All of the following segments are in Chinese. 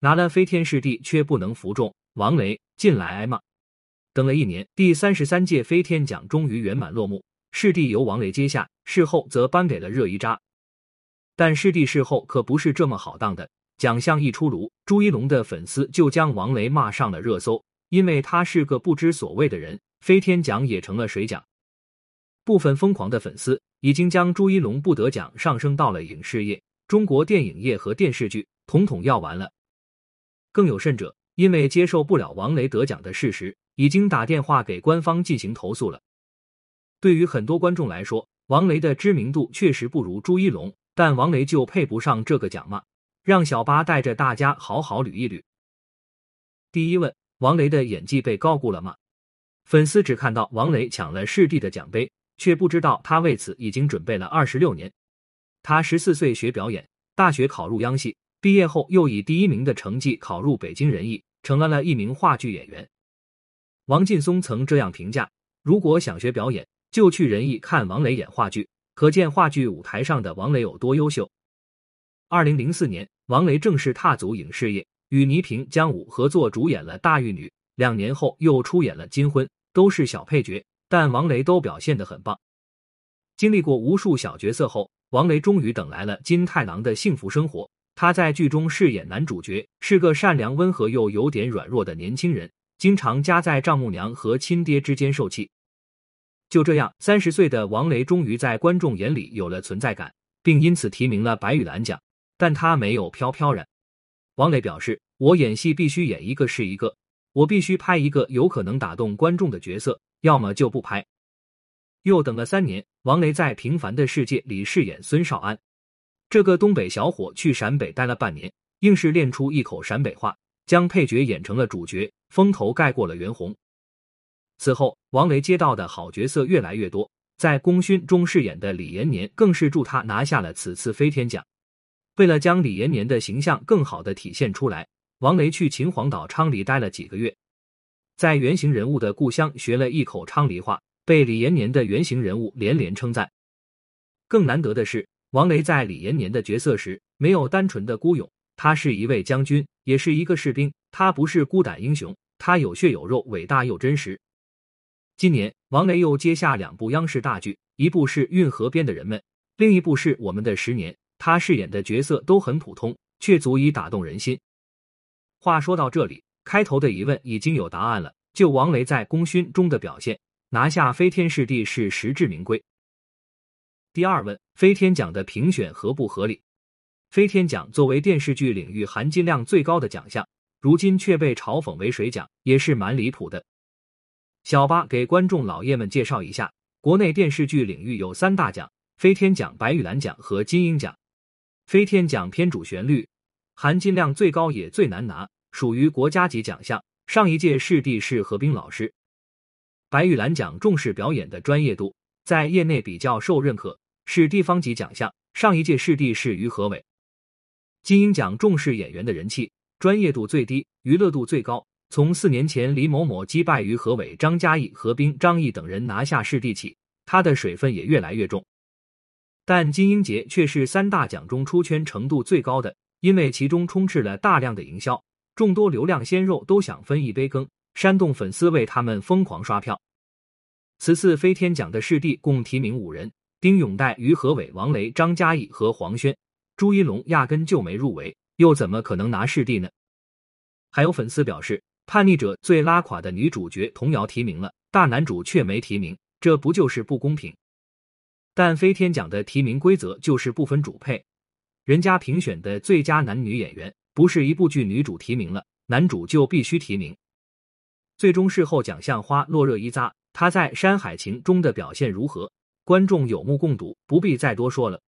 拿了飞天视帝却不能服众，王雷进来挨骂。等了一年，第三十三届飞天奖终于圆满落幕，视帝由王雷接下，事后则颁给了热依扎。但视帝事后可不是这么好当的，奖项一出炉，朱一龙的粉丝就将王雷骂上了热搜，因为他是个不知所谓的人，飞天奖也成了水奖。部分疯狂的粉丝已经将朱一龙不得奖上升到了影视业、中国电影业和电视剧，统统要完了。更有甚者，因为接受不了王雷得奖的事实，已经打电话给官方进行投诉了。对于很多观众来说，王雷的知名度确实不如朱一龙，但王雷就配不上这个奖吗？让小八带着大家好好捋一捋。第一问：王雷的演技被高估了吗？粉丝只看到王雷抢了视帝的奖杯，却不知道他为此已经准备了二十六年。他十四岁学表演，大学考入央戏。毕业后，又以第一名的成绩考入北京人艺，成了了一名话剧演员。王劲松曾这样评价：“如果想学表演，就去人艺看王雷演话剧，可见话剧舞台上的王雷有多优秀。”二零零四年，王雷正式踏足影视业，与倪萍、姜武合作主演了《大玉女》，两年后又出演了《金婚》，都是小配角，但王雷都表现得很棒。经历过无数小角色后，王雷终于等来了金太郎的幸福生活。他在剧中饰演男主角，是个善良温和又有点软弱的年轻人，经常夹在丈母娘和亲爹之间受气。就这样，三十岁的王雷终于在观众眼里有了存在感，并因此提名了白玉兰奖。但他没有飘飘然。王雷表示：“我演戏必须演一个是一个，我必须拍一个有可能打动观众的角色，要么就不拍。”又等了三年，王雷在《平凡的世界》里饰演孙少安。这个东北小伙去陕北待了半年，硬是练出一口陕北话，将配角演成了主角，风头盖过了袁弘。此后，王雷接到的好角色越来越多，在《功勋》中饰演的李延年更是助他拿下了此次飞天奖。为了将李延年的形象更好的体现出来，王雷去秦皇岛昌黎待了几个月，在原型人物的故乡学了一口昌黎话，被李延年的原型人物连连称赞。更难得的是。王雷在李延年的角色时，没有单纯的孤勇，他是一位将军，也是一个士兵。他不是孤胆英雄，他有血有肉，伟大又真实。今年，王雷又接下两部央视大剧，一部是《运河边的人们》，另一部是《我们的十年》。他饰演的角色都很普通，却足以打动人心。话说到这里，开头的疑问已经有答案了。就王雷在《功勋》中的表现，拿下飞天视帝是实至名归。第二问：飞天奖的评选合不合理？飞天奖作为电视剧领域含金量最高的奖项，如今却被嘲讽为水奖，也是蛮离谱的。小八给观众老爷们介绍一下，国内电视剧领域有三大奖：飞天奖、白玉兰奖和金鹰奖。飞天奖偏主旋律，含金量最高也最难拿，属于国家级奖项。上一届视帝是何冰老师。白玉兰奖重视表演的专业度，在业内比较受认可。是地方级奖项，上一届视帝是于和伟。金鹰奖重视演员的人气，专业度最低，娱乐度最高。从四年前李某某击败于和伟、张嘉译、何冰、张译等人拿下视帝起，他的水分也越来越重。但金鹰节却是三大奖中出圈程度最高的，因为其中充斥了大量的营销，众多流量鲜肉都想分一杯羹，煽动粉丝为他们疯狂刷票。此次飞天奖的视帝共提名五人。丁永岱、于和伟、王雷、张嘉译和黄轩、朱一龙压根就没入围，又怎么可能拿视帝呢？还有粉丝表示，叛逆者最拉垮的女主角童瑶提名了，大男主却没提名，这不就是不公平？但飞天奖的提名规则就是不分主配，人家评选的最佳男女演员，不是一部剧女主提名了，男主就必须提名。最终事后奖项花落热依扎，他在《山海情》中的表现如何？观众有目共睹，不必再多说了。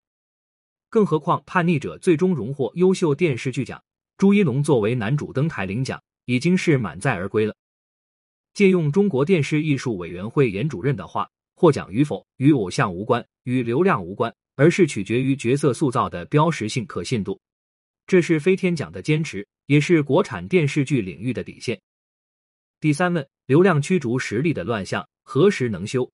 更何况《叛逆者》最终荣获优秀电视剧奖，朱一龙作为男主登台领奖，已经是满载而归了。借用中国电视艺术委员会严主任的话，获奖与否与偶像无关，与流量无关，而是取决于角色塑造的标识性、可信度。这是飞天奖的坚持，也是国产电视剧领域的底线。第三问：流量驱逐实力的乱象何时能休？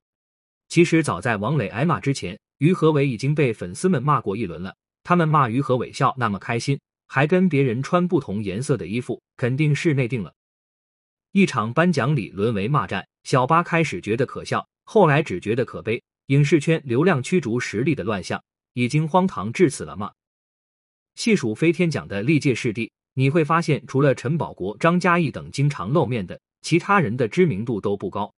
其实早在王磊挨骂之前，于和伟已经被粉丝们骂过一轮了。他们骂于和伟笑那么开心，还跟别人穿不同颜色的衣服，肯定是内定了。一场颁奖礼沦为骂战，小八开始觉得可笑，后来只觉得可悲。影视圈流量驱逐实力的乱象，已经荒唐至此了吗？细数飞天奖的历届视帝，你会发现，除了陈宝国、张嘉译等经常露面的，其他人的知名度都不高。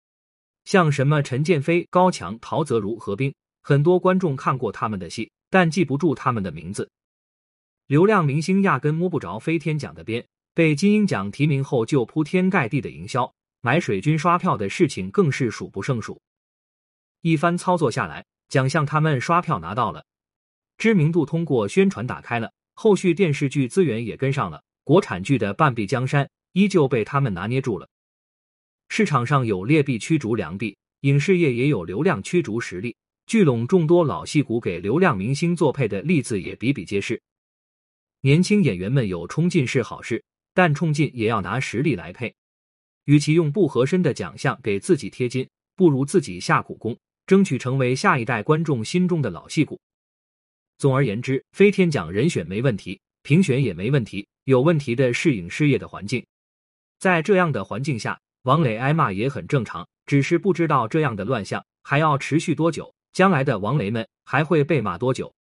像什么陈建飞、高强、陶泽如、何冰，很多观众看过他们的戏，但记不住他们的名字。流量明星压根摸不着飞天奖的边，被金鹰奖提名后就铺天盖地的营销，买水军刷票的事情更是数不胜数。一番操作下来，奖项他们刷票拿到了，知名度通过宣传打开了，后续电视剧资源也跟上了，国产剧的半壁江山依旧被他们拿捏住了。市场上有劣币驱逐良币，影视业也有流量驱逐实力，聚拢众多老戏骨给流量明星作配的例子也比比皆是。年轻演员们有冲劲是好事，但冲劲也要拿实力来配。与其用不合身的奖项给自己贴金，不如自己下苦功，争取成为下一代观众心中的老戏骨。总而言之，飞天奖人选没问题，评选也没问题，有问题的是影视业的环境。在这样的环境下。王磊挨骂也很正常，只是不知道这样的乱象还要持续多久，将来的王磊们还会被骂多久。